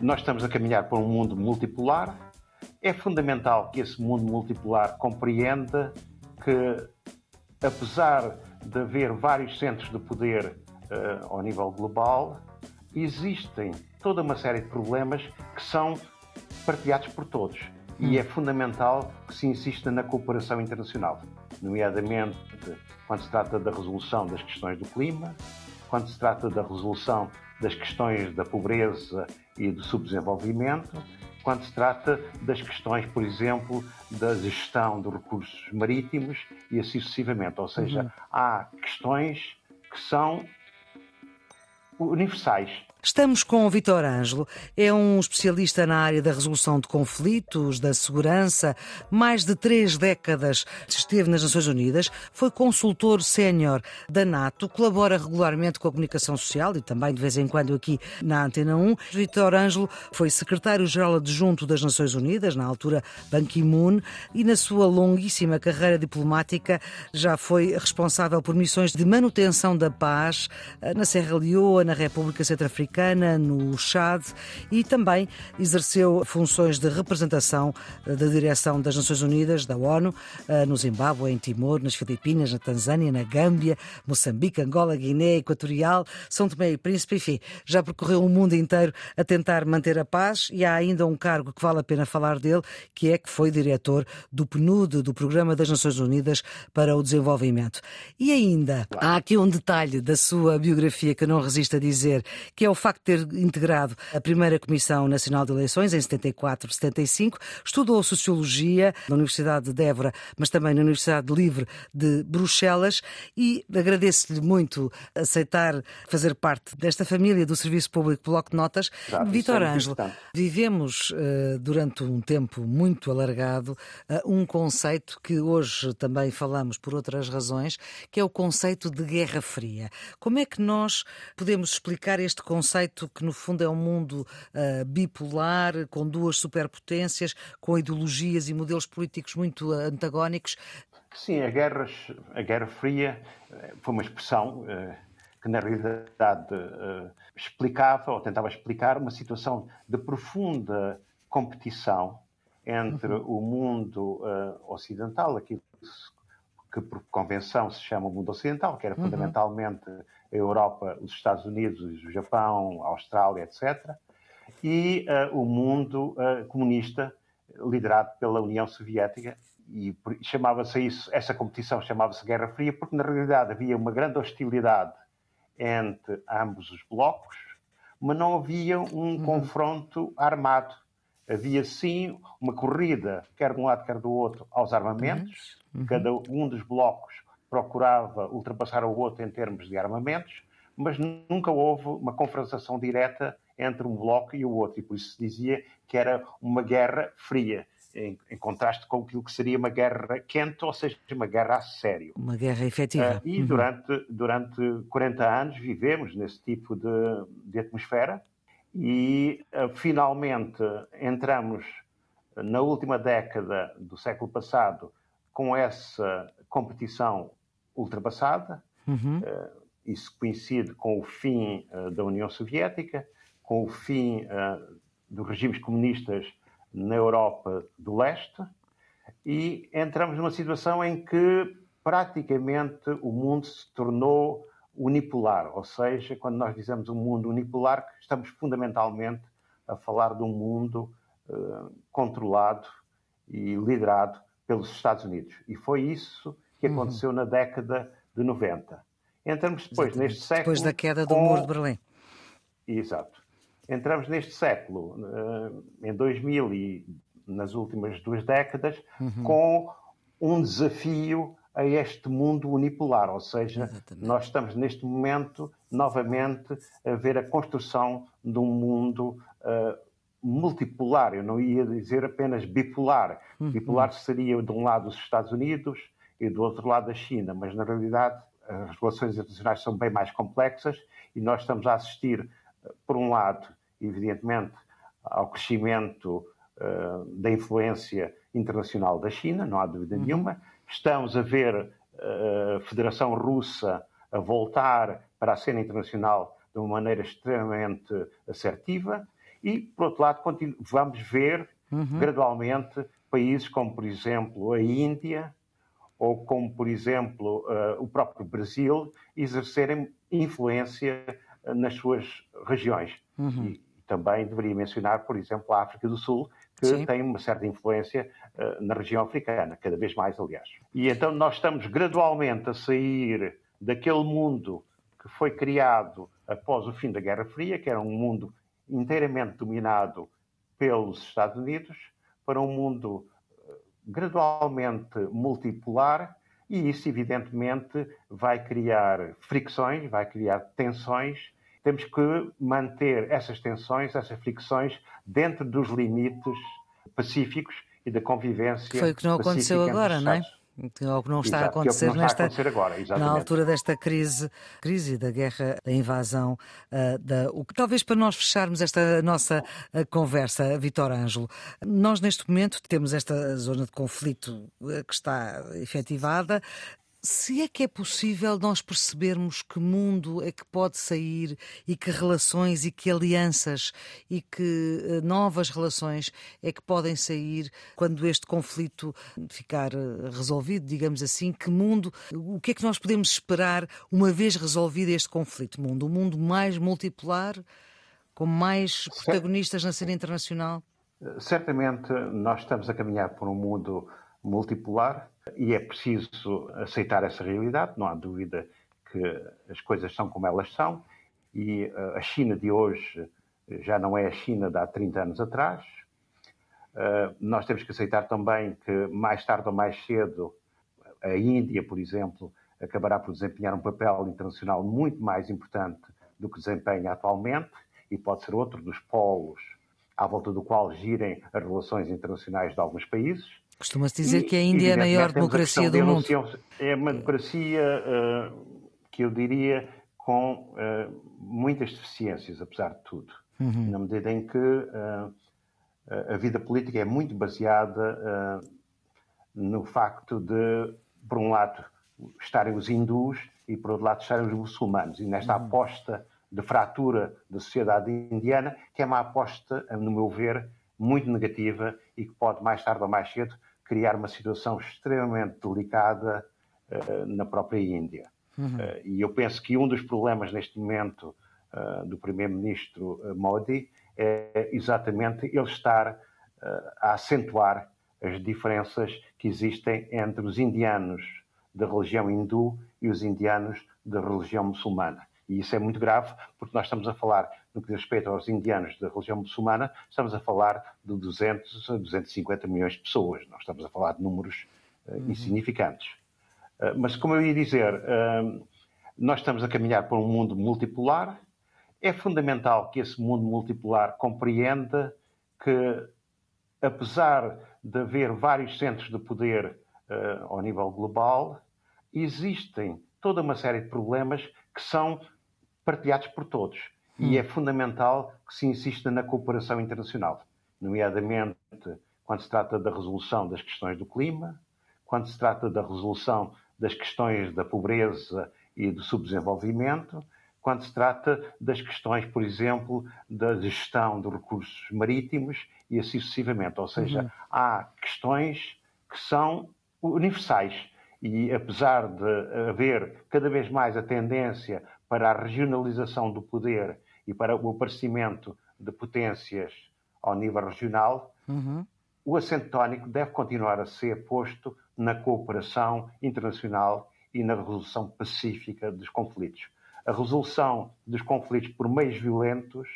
Nós estamos a caminhar para um mundo multipolar. É fundamental que esse mundo multipolar compreenda que, apesar de haver vários centros de poder uh, ao nível global, existem toda uma série de problemas que são partilhados por todos. Hum. E é fundamental que se insista na cooperação internacional, nomeadamente quando se trata da resolução das questões do clima, quando se trata da resolução das questões da pobreza e do subdesenvolvimento, quando se trata das questões, por exemplo, da gestão dos recursos marítimos e assim sucessivamente. Ou seja, uhum. há questões que são universais Estamos com o Vitor Ângelo, é um especialista na área da resolução de conflitos, da segurança, mais de três décadas esteve nas Nações Unidas, foi consultor sénior da NATO, colabora regularmente com a comunicação social e também de vez em quando aqui na Antena 1. Vitor Ângelo foi secretário-geral adjunto das Nações Unidas, na altura Ban Ki-moon, e na sua longuíssima carreira diplomática já foi responsável por missões de manutenção da paz eh, na Serra Leoa, na República Centro-Africana Africana, no Chad e também exerceu funções de representação eh, da direção das Nações Unidas, da ONU, eh, no Zimbábue, em Timor, nas Filipinas, na Tanzânia, na Gâmbia, Moçambique, Angola, Guiné Equatorial, São Tomé e Príncipe, enfim, já percorreu o mundo inteiro a tentar manter a paz e há ainda um cargo que vale a pena falar dele, que é que foi diretor do PNUD, do Programa das Nações Unidas para o Desenvolvimento. E ainda, há aqui um detalhe da sua biografia que eu não resisto a dizer, que é o facto de ter integrado a primeira Comissão Nacional de Eleições em 74, 75, estudou Sociologia na Universidade de Évora, mas também na Universidade Livre de Bruxelas e agradeço-lhe muito aceitar fazer parte desta família do Serviço Público Bloco de Notas. Claro, Vitor é Ângelo, vivemos uh, durante um tempo muito alargado uh, um conceito que hoje também falamos por outras razões, que é o conceito de Guerra Fria. Como é que nós podemos explicar este conceito? Conceito que, no fundo, é um mundo uh, bipolar, com duas superpotências, com ideologias e modelos políticos muito antagónicos. Sim, a Guerra, a Guerra Fria eh, foi uma expressão uh, que, na realidade, uh, explicava ou tentava explicar uma situação de profunda competição entre uhum. o mundo ocidental, aquilo que por convenção se chama o mundo ocidental, que era uhum. fundamentalmente a Europa, os Estados Unidos, o Japão, a Austrália, etc., e uh, o mundo uh, comunista liderado pela União Soviética e chamava-se isso, essa competição chamava-se Guerra Fria porque na realidade havia uma grande hostilidade entre ambos os blocos, mas não havia um uhum. confronto armado. Havia sim uma corrida, quer de um lado, quer do outro, aos armamentos. Uhum. Cada um dos blocos procurava ultrapassar o outro em termos de armamentos, mas nunca houve uma confrontação direta entre um bloco e o outro, e por isso se dizia que era uma guerra fria, em, em contraste com aquilo que seria uma guerra quente, ou seja, uma guerra a sério. Uma guerra efetiva. Uh, e uhum. durante, durante 40 anos vivemos nesse tipo de, de atmosfera e uh, finalmente entramos na última década do século passado com essa competição ultrapassada. Uhum. Uh, isso coincide com o fim uh, da União Soviética, com o fim dos regimes comunistas na Europa do Leste, e entramos numa situação em que praticamente o mundo se tornou unipolar, ou seja, quando nós dizemos um mundo unipolar, estamos fundamentalmente a falar de um mundo uh, controlado e liderado pelos Estados Unidos. E foi isso que uhum. aconteceu uhum. na década de 90. Entramos depois Exatamente. neste século. Depois da queda do com... Muro de Berlim. Exato. Entramos neste século, eh, em 2000 e nas últimas duas décadas, uhum. com um desafio a este mundo unipolar, ou seja, Exatamente. nós estamos neste momento novamente a ver a construção de um mundo uh, multipolar. Eu não ia dizer apenas bipolar. Uhum. Bipolar seria de um lado os Estados Unidos, e do outro lado a China, mas na realidade as relações internacionais são bem mais complexas e nós estamos a assistir, por um lado, evidentemente, ao crescimento uh, da influência internacional da China, não há dúvida uhum. nenhuma. Estamos a ver eh, a Federação Russa a voltar para a cena internacional de uma maneira extremamente assertiva e, por outro lado, vamos ver uhum. gradualmente países como, por exemplo, a Índia ou como, por exemplo, uh, o próprio Brasil exercerem influência uh, nas suas regiões. Uhum. E, também deveria mencionar, por exemplo, a África do Sul, que Sim. tem uma certa influência uh, na região africana, cada vez mais, aliás. E então nós estamos gradualmente a sair daquele mundo que foi criado após o fim da Guerra Fria, que era um mundo inteiramente dominado pelos Estados Unidos, para um mundo eh, gradualmente multipolar, e isso, evidentemente, vai criar fricções, vai criar tensões. Temos que manter essas tensões, essas fricções, dentro dos limites pacíficos e da convivência. Foi o que não aconteceu agora, não é? que é o que não está Exato, a acontecer, é nesta, a acontecer agora, na altura desta crise, crise da guerra, da invasão, uh, da, o, talvez para nós fecharmos esta nossa uh, conversa, Vitor Ângelo, nós neste momento temos esta zona de conflito uh, que está efetivada, se é que é possível nós percebermos que mundo é que pode sair e que relações e que alianças e que eh, novas relações é que podem sair quando este conflito ficar eh, resolvido, digamos assim, que mundo, o que é que nós podemos esperar uma vez resolvido este conflito? Mundo, um mundo mais multipolar, com mais protagonistas na cena internacional? Certamente nós estamos a caminhar por um mundo multipolar e é preciso aceitar essa realidade, não há dúvida que as coisas são como elas são e eh, a China de hoje já não é a China de há 30 anos atrás. Eh, nós temos que aceitar também que mais tarde ou mais cedo a Índia, por exemplo, acabará por desempenhar um papel internacional muito mais importante do que desempenha atualmente e pode ser outro dos polos à volta do qual girem as relações internacionais de alguns países. Costuma-se dizer e, que a Índia é a maior democracia do mundo. É uma democracia uh, que eu diria com uh, muitas deficiências, apesar de tudo. Uhum. Na medida em que uh, a vida política é muito baseada no facto de, por um lado, estarem os hindus e, por outro lado, estarem os muçulmanos. E nesta uhum. aposta de fratura da sociedade indiana, que é uma aposta, no meu ver, muito negativa e que pode, mais tarde ou mais cedo, criar uma situação extremamente delicada uh, na própria Índia. Uhum. Uh, e eu penso que um dos problemas neste momento uh, do primeiro-ministro Modi é exatamente ele estar a acentuar as diferenças que existem entre os indianos da religião hindu e os indianos da religião muçulmana. E isso é muito grave, porque nós estamos a falar, no que diz respeito aos indianos da religião muçulmana, estamos a falar de 200 a 250 milhões de pessoas. Nós estamos a falar de números uh, uhum. insignificantes. Uh, mas, como eu ia dizer, uh, nós estamos a caminhar para um mundo multipolar. É fundamental que esse mundo multipolar compreenda que, apesar de haver vários centros de poder ao nível global, existem toda uma série de problemas que são partilhados por todos. Hum. E é fundamental que se insista na cooperação internacional, nomeadamente quando se trata da resolução das questões do clima, quando se trata da resolução das questões da pobreza e do subdesenvolvimento, quando se trata das questões, por exemplo, da gestão dos recursos marítimos e assim sucessivamente. Ou seja, uhum. há questões que são universais e apesar de haver cada vez mais a tendência para a regionalização do poder e para o aparecimento de potências ao nível regional, uhum. o acento tónico deve continuar a ser posto na cooperação internacional e na resolução pacífica dos conflitos. A resolução dos conflitos por meios violentos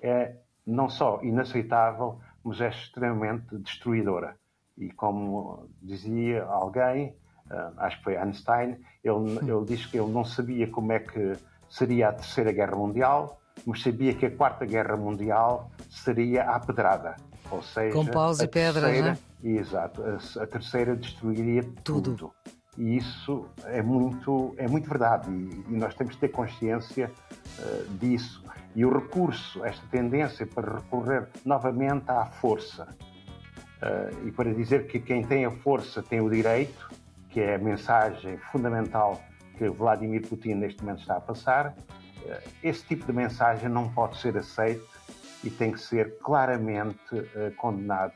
é não só inaceitável, mas é extremamente destruidora. E como dizia alguém, uh, acho que foi Einstein, ele, ele disse que ele não sabia como é que seria a Terceira Guerra Mundial, mas sabia que a Quarta Guerra Mundial seria à pedrada. Ou seja, com paus e pedras, terceira, né? Exato, a, a, terceira destruiria tudo. tudo. E isso é muito, é muito verdade e, e nós temos que ter consciência uh, disso. E o recurso, esta tendência para recorrer novamente à força, e para dizer que quem tem a força tem o direito, que é a mensagem fundamental que Vladimir Putin neste momento está a passar, esse tipo de mensagem não pode ser aceito e tem que ser claramente condenado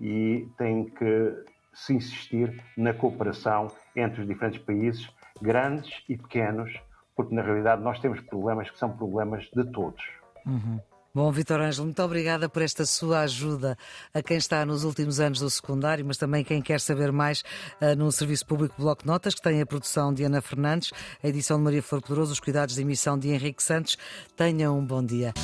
e tem que se insistir na cooperação entre os diferentes países, grandes e pequenos, porque na realidade nós temos problemas que são problemas de todos. Uhum. Bom, Vitor Ângelo, muito obrigada por esta sua ajuda a quem está nos últimos anos do secundário, mas também quem quer saber mais uh, no Serviço Público Bloco Notas, que tem a produção de Ana Fernandes, a edição de Maria Flor Pedroso, os cuidados de emissão de Henrique Santos. Tenham um bom dia.